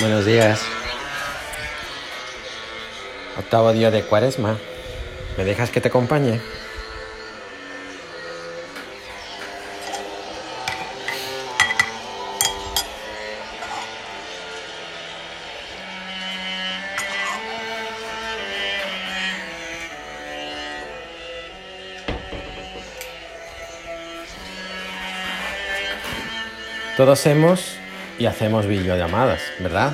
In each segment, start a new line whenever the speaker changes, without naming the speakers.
Buenos días. Octavo día de cuaresma. ¿Me dejas que te acompañe? Todos hemos y hacemos videollamadas, ¿verdad?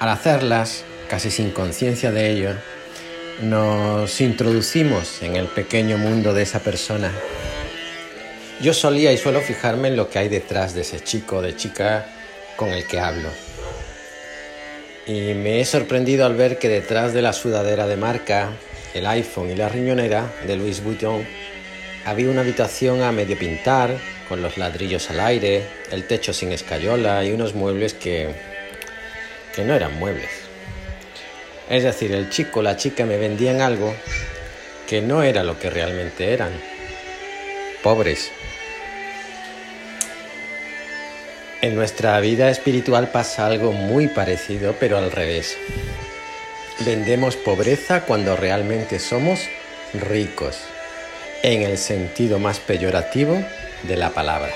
Al hacerlas, casi sin conciencia de ello, nos introducimos en el pequeño mundo de esa persona. Yo solía y suelo fijarme en lo que hay detrás de ese chico o de chica con el que hablo. Y me he sorprendido al ver que detrás de la sudadera de marca, el iPhone y la riñonera de Louis Vuitton había una habitación a medio pintar, con los ladrillos al aire, el techo sin escayola y unos muebles que, que no eran muebles. Es decir, el chico o la chica me vendían algo que no era lo que realmente eran. Pobres. En nuestra vida espiritual pasa algo muy parecido, pero al revés. Vendemos pobreza cuando realmente somos ricos en el sentido más peyorativo de la palabra.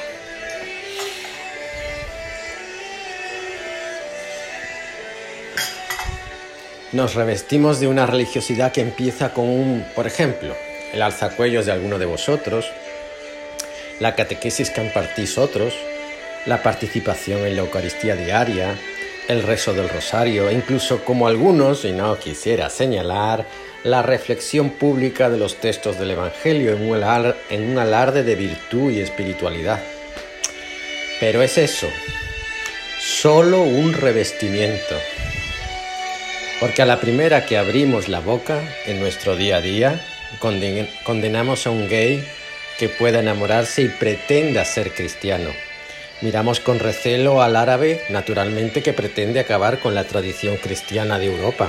Nos revestimos de una religiosidad que empieza con un, por ejemplo, el alzacuellos de alguno de vosotros, la catequesis que impartís otros, la participación en la Eucaristía diaria, el rezo del rosario, e incluso como algunos, y no quisiera señalar, la reflexión pública de los textos del Evangelio en un, alarde de virtud y espiritualidad. Pero es eso, solo un revestimiento. Porque a la primera que abrimos la boca en nuestro día a día, condenamos a un gay que pueda enamorarse y pretenda ser cristiano. Miramos con recelo al árabe, naturalmente, que pretende acabar con la tradición cristiana de Europa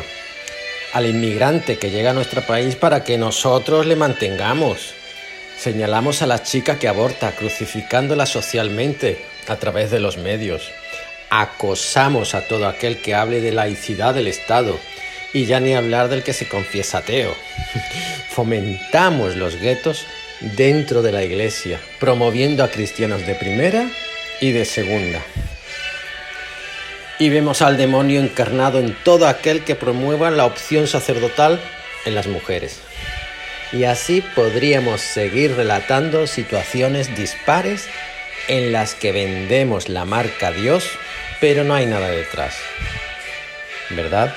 al inmigrante que llega a nuestro país para que nosotros le mantengamos. Señalamos a la chica que aborta, crucificándola socialmente a través de los medios. Acosamos a todo aquel que hable de laicidad del Estado y ya ni hablar del que se confiesa ateo. Fomentamos los guetos dentro de la iglesia, promoviendo a cristianos de primera y de segunda y vemos al demonio encarnado en todo aquel que promueva la opción sacerdotal en las mujeres. Y así podríamos seguir relatando situaciones dispares en las que vendemos la marca Dios, pero no hay nada detrás. ¿Verdad?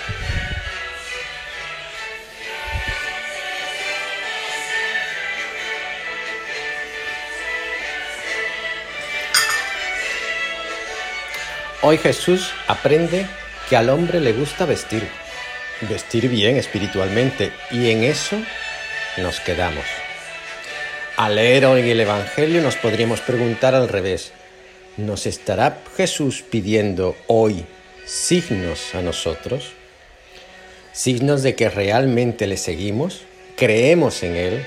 Hoy Jesús aprende que al hombre le gusta vestir, vestir bien espiritualmente, y en eso nos quedamos. Al leer hoy el Evangelio nos podríamos preguntar al revés, ¿nos estará Jesús pidiendo hoy signos a nosotros? Signos de que realmente le seguimos, creemos en Él,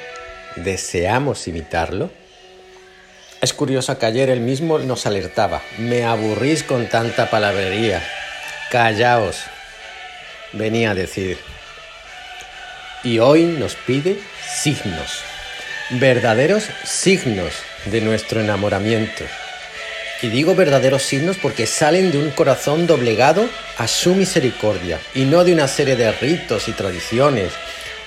deseamos imitarlo. Es curioso que ayer él mismo nos alertaba, me aburrís con tanta palabrería, callaos, venía a decir. Y hoy nos pide signos, verdaderos signos de nuestro enamoramiento. Y digo verdaderos signos porque salen de un corazón doblegado a su misericordia y no de una serie de ritos y tradiciones,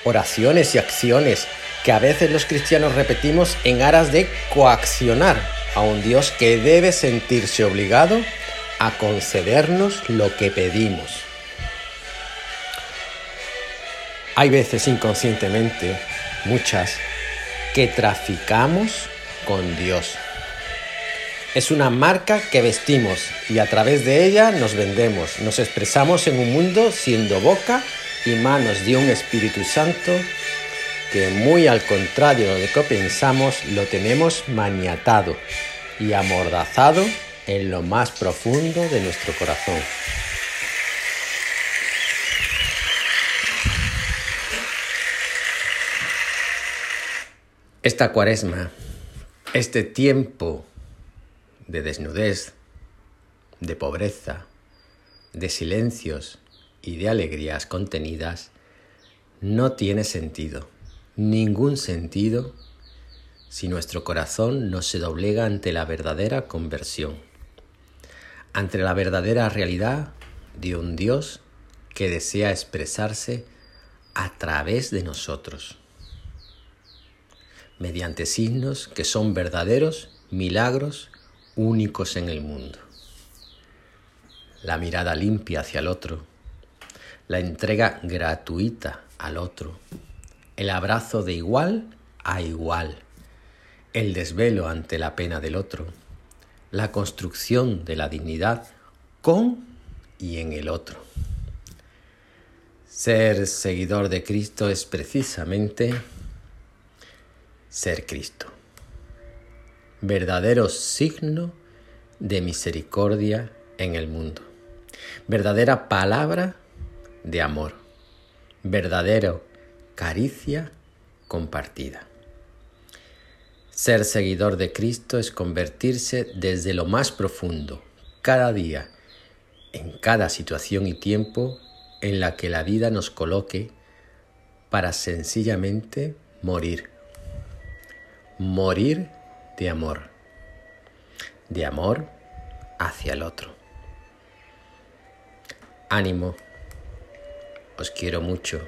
oraciones y acciones que a veces los cristianos repetimos en aras de coaccionar a un Dios que debe sentirse obligado a concedernos lo que pedimos. Hay veces inconscientemente, muchas, que traficamos con Dios. Es una marca que vestimos y a través de ella nos vendemos, nos expresamos en un mundo siendo boca y manos de un Espíritu Santo que muy al contrario de lo que pensamos, lo tenemos maniatado y amordazado en lo más profundo de nuestro corazón. Esta cuaresma, este tiempo de desnudez, de pobreza, de silencios y de alegrías contenidas, no tiene sentido, ningún sentido, si nuestro corazón no se doblega ante la verdadera conversión, ante la verdadera realidad de un Dios que desea expresarse a través de nosotros, mediante signos que son verdaderos milagros únicos en el mundo. La mirada limpia hacia el otro, la entrega gratuita al otro, el abrazo de igual a igual, el desvelo ante la pena del otro, la construcción de la dignidad con y en el otro. Ser seguidor de Cristo es precisamente ser Cristo, verdadero signo de misericordia en el mundo, verdadera palabra de amor, verdadero caricia compartida. Ser seguidor de Cristo es convertirse desde lo más profundo, cada día, en cada situación y tiempo en la que la vida nos coloque para sencillamente morir. Morir de amor. De amor hacia el otro. Ánimo. Os quiero mucho.